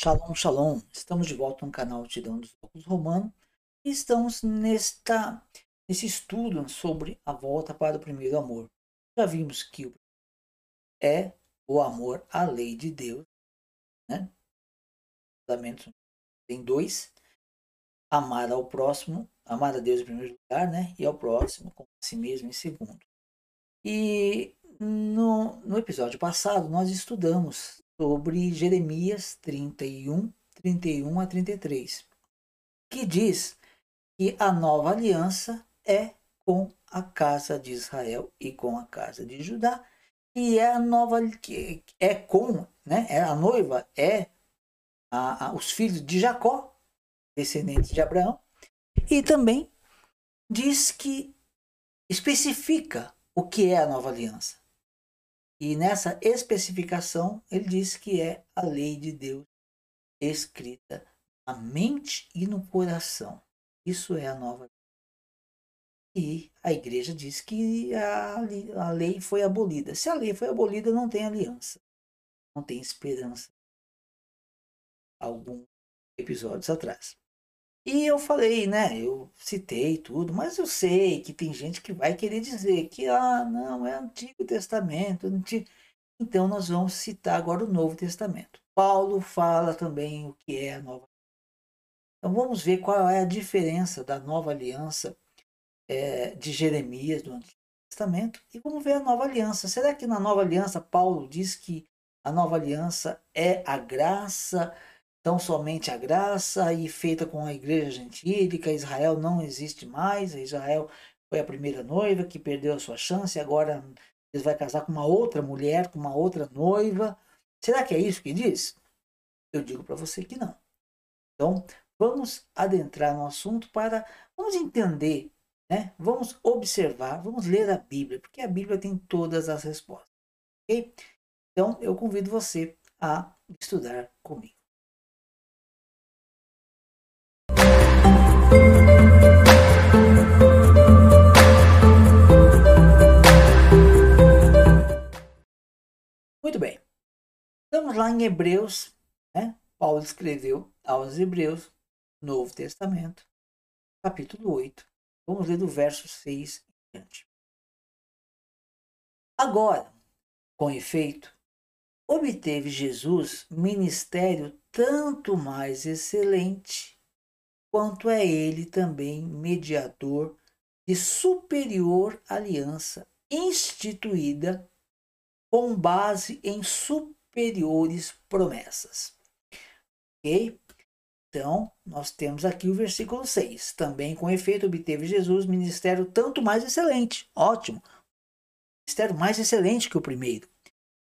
Shalom, shalom. Estamos de volta no canal Tirão dos Óculos Romano e estamos nesta, nesse estudo sobre a volta para o primeiro amor. Já vimos que é o amor à lei de Deus, né? Fundamentos tem dois: amar ao próximo, amar a Deus em primeiro lugar, né? E ao próximo, como a si mesmo em segundo. E no, no episódio passado nós estudamos sobre Jeremias 31, 31 a 33, que diz que a nova aliança é com a casa de Israel e com a casa de Judá, e é a nova que é com, né? É a noiva é a, a, os filhos de Jacó, descendentes de Abraão, e também diz que especifica o que é a nova aliança. E nessa especificação, ele diz que é a lei de Deus escrita na mente e no coração. Isso é a nova e a igreja diz que a, a lei foi abolida. Se a lei foi abolida, não tem aliança, não tem esperança. Alguns episódios atrás. E eu falei, né? Eu citei tudo, mas eu sei que tem gente que vai querer dizer que, ah, não, é Antigo Testamento. Antigo... Então nós vamos citar agora o Novo Testamento. Paulo fala também o que é a nova Então vamos ver qual é a diferença da nova aliança é, de Jeremias do Antigo Testamento e vamos ver a nova aliança. Será que na nova aliança Paulo diz que a nova aliança é a graça? Tão somente a graça e feita com a igreja gentílica, Israel não existe mais, Israel foi a primeira noiva que perdeu a sua chance, agora ele vai casar com uma outra mulher, com uma outra noiva. Será que é isso que diz? Eu digo para você que não. Então, vamos adentrar no assunto para vamos entender, né? Vamos observar, vamos ler a Bíblia, porque a Bíblia tem todas as respostas. OK? Então, eu convido você a estudar comigo. Muito bem. Estamos lá em Hebreus, né? Paulo escreveu aos Hebreus, Novo Testamento, capítulo 8. Vamos ler do verso 6 em diante. Agora, com efeito, obteve Jesus ministério tanto mais excelente quanto é ele também mediador de superior aliança instituída com base em superiores promessas. Ok? Então, nós temos aqui o versículo 6. Também com efeito obteve Jesus ministério tanto mais excelente. Ótimo. Ministério mais excelente que o primeiro.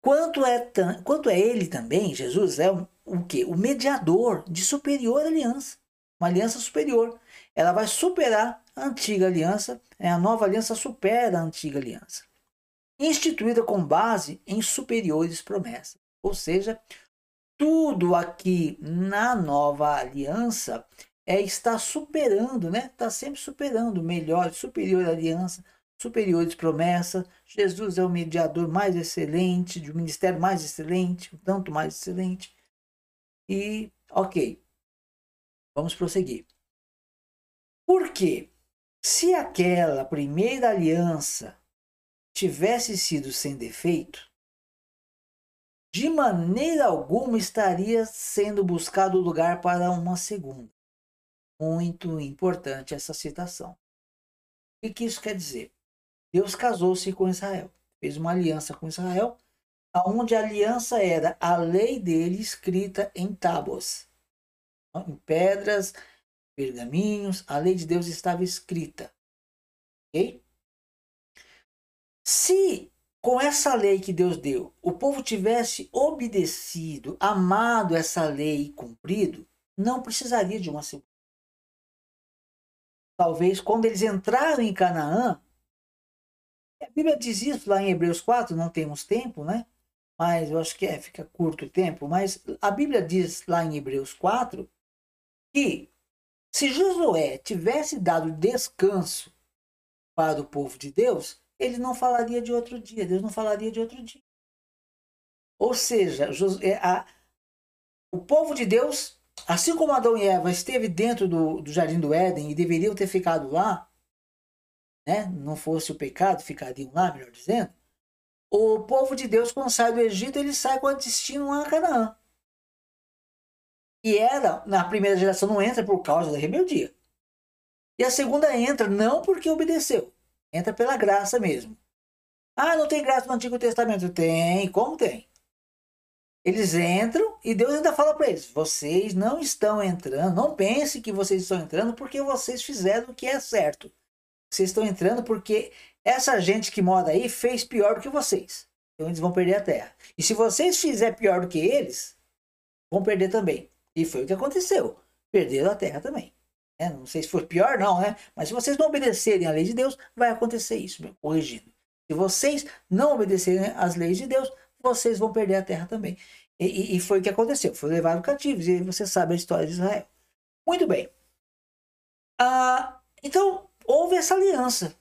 Quanto é, quanto é ele também, Jesus é o, que? O mediador de superior aliança uma aliança superior. Ela vai superar a antiga aliança, é, a nova aliança supera a antiga aliança. Instituída com base em superiores promessas. Ou seja, tudo aqui na nova aliança é está superando, né? Está sempre superando melhor, superior aliança, superiores promessas. Jesus é o mediador mais excelente, de um ministério mais excelente, um tanto mais excelente. E, ok, Vamos prosseguir. Porque se aquela primeira aliança tivesse sido sem defeito, de maneira alguma estaria sendo buscado lugar para uma segunda. Muito importante essa citação. O que isso quer dizer? Deus casou-se com Israel, fez uma aliança com Israel, aonde a aliança era a lei dele escrita em tábuas em pedras, pergaminhos, a lei de Deus estava escrita. Ok? Se com essa lei que Deus deu, o povo tivesse obedecido, amado essa lei e cumprido, não precisaria de uma segunda. Talvez quando eles entraram em Canaã, a Bíblia diz isso lá em Hebreus 4, não temos tempo, né? Mas eu acho que é, fica curto o tempo, mas a Bíblia diz lá em Hebreus 4 que se Josué tivesse dado descanso para o povo de Deus, ele não falaria de outro dia, Deus não falaria de outro dia. Ou seja, Josué, a, o povo de Deus, assim como Adão e Eva esteve dentro do, do jardim do Éden e deveriam ter ficado lá, né? não fosse o pecado, ficariam lá, melhor dizendo. O povo de Deus, quando sai do Egito, ele sai com o destino a Canaã. E era, na primeira geração, não entra por causa da rebeldia. E a segunda entra não porque obedeceu, entra pela graça mesmo. Ah, não tem graça no Antigo Testamento? Tem, como tem? Eles entram e Deus ainda fala para eles: vocês não estão entrando, não pense que vocês estão entrando porque vocês fizeram o que é certo. Vocês estão entrando porque essa gente que mora aí fez pior do que vocês. Então eles vão perder a terra. E se vocês fizerem pior do que eles, vão perder também. E foi o que aconteceu. Perderam a terra também. É, não sei se foi pior, não, né? Mas se vocês não obedecerem à lei de Deus, vai acontecer isso, meu, corrigido. Se vocês não obedecerem às leis de Deus, vocês vão perder a terra também. E, e, foi o que aconteceu. Foi levado cativos. E você sabe a história de Israel. Muito bem. Ah, então, houve essa aliança.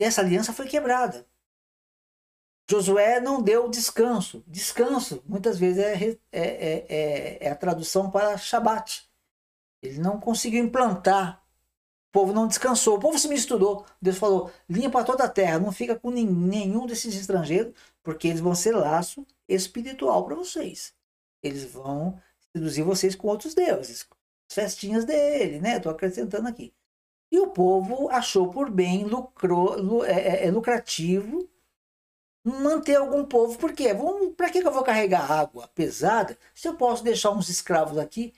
E essa aliança foi quebrada. Josué não deu descanso. Descanso, muitas vezes, é, é, é, é, é a tradução para Shabat. Ele não conseguiu implantar. O povo não descansou. O povo se misturou. Deus falou: limpa toda a terra. Não fica com nenhum desses estrangeiros, porque eles vão ser laço espiritual para vocês. Eles vão seduzir vocês com outros deuses. As festinhas dele, né? Estou acrescentando aqui. E o povo achou por bem, lucrou, é, é, é lucrativo manter algum povo. Por quê? Para que eu vou carregar água pesada se eu posso deixar uns escravos aqui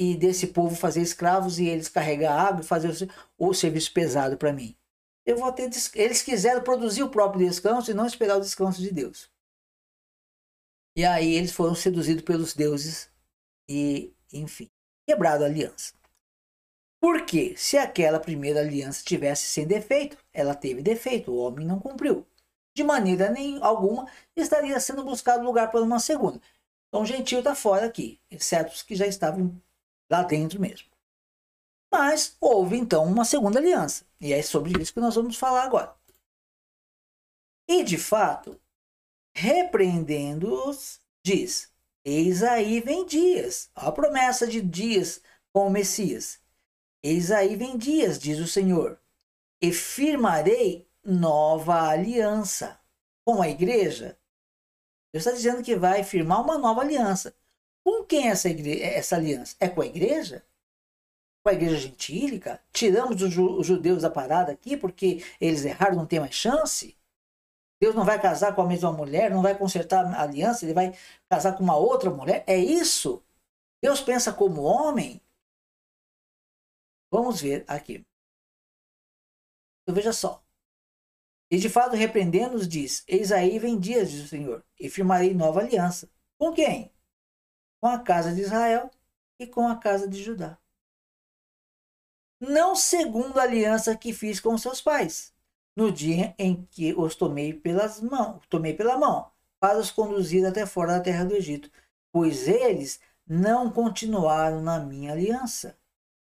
e desse povo fazer escravos e eles carregar água fazer o serviço pesado para mim? Eu vou ter eles quiseram produzir o próprio descanso e não esperar o descanso de Deus. E aí eles foram seduzidos pelos deuses e, enfim, quebrado a aliança. Porque se aquela primeira aliança tivesse sem defeito, ela teve defeito, o homem não cumpriu. De maneira nem alguma estaria sendo buscado lugar para uma segunda. Então o gentio está fora aqui, exceto os que já estavam lá dentro mesmo. Mas houve então uma segunda aliança, e é sobre isso que nós vamos falar agora. E de fato, repreendendo-os, diz: Eis aí vem dias, a promessa de dias com o Messias Eis aí vem dias, diz o Senhor, e firmarei nova aliança com a igreja. Deus está dizendo que vai firmar uma nova aliança. Com quem essa, igreja, essa aliança? É com a igreja? Com a igreja gentílica? Tiramos os, os judeus da parada aqui porque eles erraram, não tem mais chance? Deus não vai casar com a mesma mulher, não vai consertar a aliança, ele vai casar com uma outra mulher? É isso? Deus pensa como homem? Vamos ver aqui. Então veja só. E de fato, repreendendo-os, diz: Eis aí vem dias, diz o Senhor, e firmarei nova aliança. Com quem? Com a casa de Israel e com a casa de Judá. Não segundo a aliança que fiz com seus pais, no dia em que os tomei pelas mãos, tomei pela mão, para os conduzir até fora da terra do Egito, pois eles não continuaram na minha aliança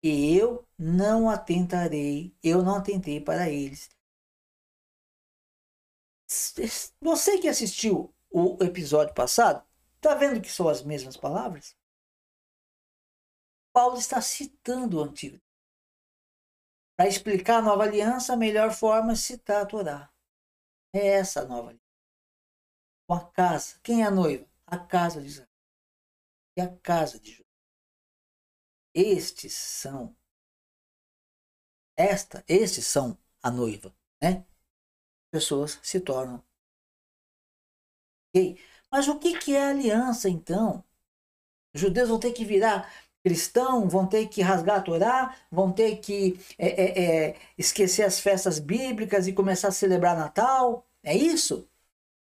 e eu não atentarei, eu não atentei para eles. Você que assistiu o episódio passado, está vendo que são as mesmas palavras? Paulo está citando o Antigo. Para explicar a nova aliança, a melhor forma é citar a Torá. É essa a nova aliança. Com a casa. Quem é a noiva? A casa de Israel. E a casa de Judá. Estes são esta, estes são a noiva, né? Pessoas se tornam. Okay? Mas o que, que é aliança então? Os judeus vão ter que virar cristão, vão ter que rasgar a Torá, vão ter que é, é, é, esquecer as festas bíblicas e começar a celebrar Natal. É isso?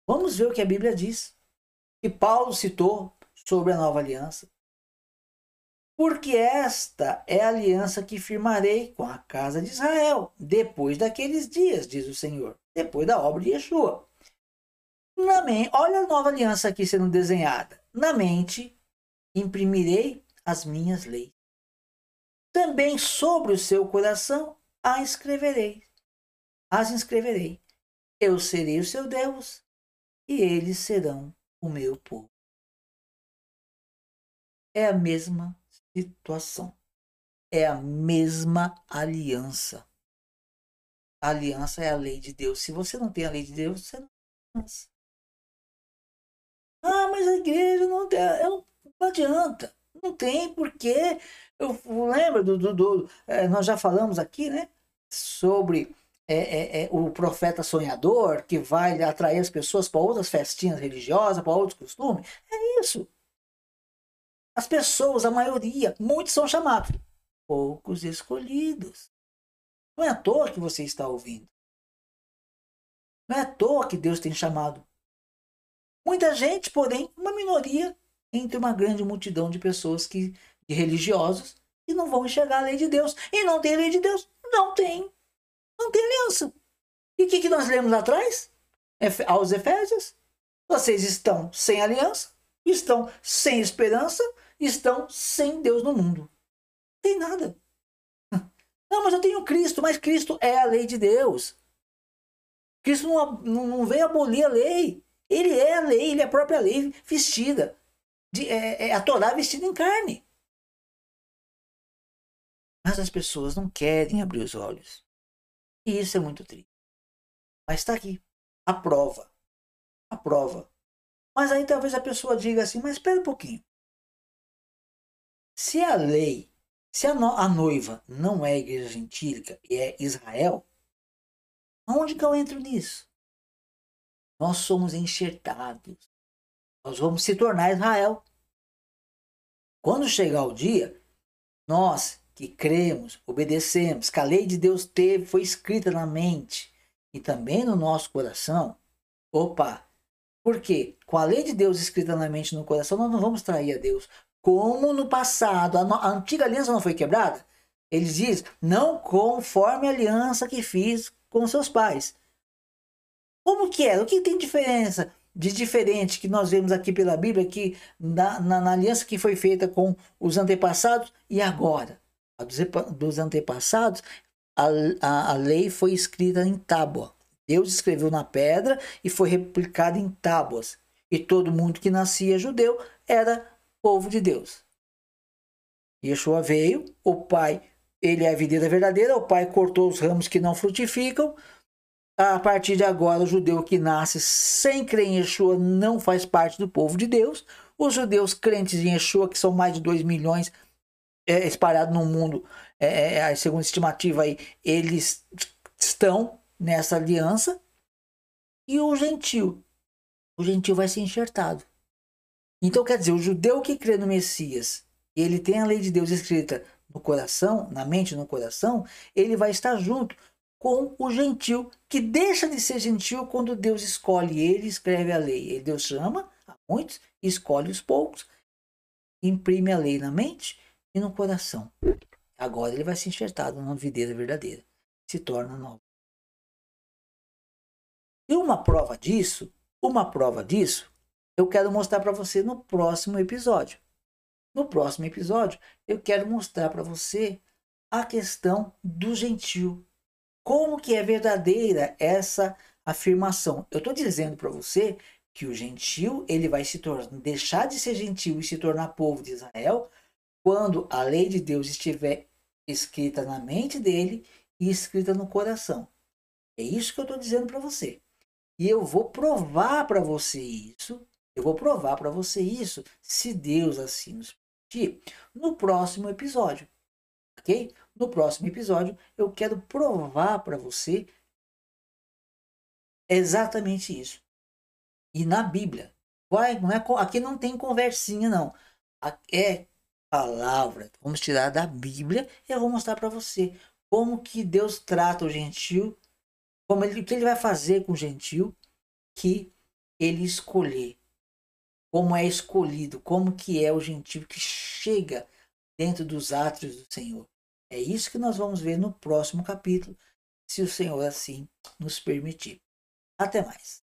Vamos ver o que a Bíblia diz. Que Paulo citou sobre a nova aliança porque esta é a aliança que firmarei com a casa de Israel, depois daqueles dias, diz o Senhor, depois da obra de Yeshua. Na mente, olha a nova aliança aqui sendo desenhada. Na mente imprimirei as minhas leis. Também sobre o seu coração a escreverei. As inscreverei. Eu serei o seu Deus e eles serão o meu povo. é a mesma situação. É a mesma aliança. A aliança é a lei de Deus. Se você não tem a lei de Deus, você não tem aliança. Ah, mas a igreja não tem. Não, não adianta. Não tem, porque eu lembro do. do, do é, nós já falamos aqui, né? Sobre é, é, é, o profeta sonhador que vai atrair as pessoas para outras festinhas religiosas, para outros costumes. É isso. As pessoas, a maioria, muitos são chamados, poucos escolhidos. Não é à toa que você está ouvindo. Não é à toa que Deus tem chamado. Muita gente, porém, uma minoria entre uma grande multidão de pessoas que, de religiosos que não vão enxergar a lei de Deus. E não tem lei de Deus? Não tem. Não tem aliança. E o que, que nós lemos lá atrás? Aos Efésios. Vocês estão sem aliança, estão sem esperança, estão sem Deus no mundo. Não tem nada. Não, mas eu tenho Cristo, mas Cristo é a lei de Deus. Cristo não, não, não veio abolir a lei. Ele é a lei, ele é a própria lei vestida. De, é, é a Torá vestida em carne. Mas as pessoas não querem abrir os olhos. E isso é muito triste. Mas está aqui. A prova. A prova. Mas aí talvez a pessoa diga assim, mas espera um pouquinho. Se a lei, se a, no, a noiva não é igreja gentílica e é Israel, aonde que eu entro nisso? Nós somos enxertados. Nós vamos se tornar Israel. Quando chegar o dia, nós que cremos, obedecemos, que a lei de Deus teve, foi escrita na mente e também no nosso coração, opa, por quê? Com a lei de Deus escrita na mente e no coração, nós não vamos trair a Deus. Como no passado, a, a antiga aliança não foi quebrada? Eles dizem, não conforme a aliança que fiz com seus pais. Como que era? O que tem diferença de diferente que nós vemos aqui pela Bíblia, que na, na, na aliança que foi feita com os antepassados e agora? A dos, dos antepassados, a, a, a lei foi escrita em tábua. Deus escreveu na pedra e foi replicada em tábuas. E todo mundo que nascia judeu era povo de Deus. Yeshua veio, o pai, ele é a videira verdadeira, o pai cortou os ramos que não frutificam. A partir de agora, o judeu que nasce sem crer em Yeshua não faz parte do povo de Deus. Os judeus crentes em Yeshua, que são mais de 2 milhões é, espalhados no mundo, é, é, segundo a estimativa aí, eles estão nessa aliança. E o gentil, o gentil vai ser enxertado. Então, quer dizer, o judeu que crê no Messias, ele tem a lei de Deus escrita no coração, na mente, no coração, ele vai estar junto com o gentil, que deixa de ser gentil quando Deus escolhe ele, escreve a lei. Deus chama a muitos, escolhe os poucos, imprime a lei na mente e no coração. Agora ele vai ser enxertado na videira verdadeira, se torna novo. E uma prova disso, uma prova disso, eu quero mostrar para você no próximo episódio. No próximo episódio, eu quero mostrar para você a questão do gentil. Como que é verdadeira essa afirmação? Eu estou dizendo para você que o gentil ele vai se tornar, deixar de ser gentil e se tornar povo de Israel quando a lei de Deus estiver escrita na mente dele e escrita no coração. É isso que eu estou dizendo para você. E eu vou provar para você isso eu vou provar para você isso, se Deus assim nos permitir, no próximo episódio. Ok? No próximo episódio, eu quero provar para você exatamente isso. E na Bíblia. Vai, não é, aqui não tem conversinha, não. É palavra. Vamos tirar da Bíblia e eu vou mostrar para você como que Deus trata o gentil, como ele, o que ele vai fazer com o gentil que ele escolher como é escolhido, como que é o gentil que chega dentro dos átrios do Senhor. É isso que nós vamos ver no próximo capítulo, se o Senhor assim nos permitir. Até mais.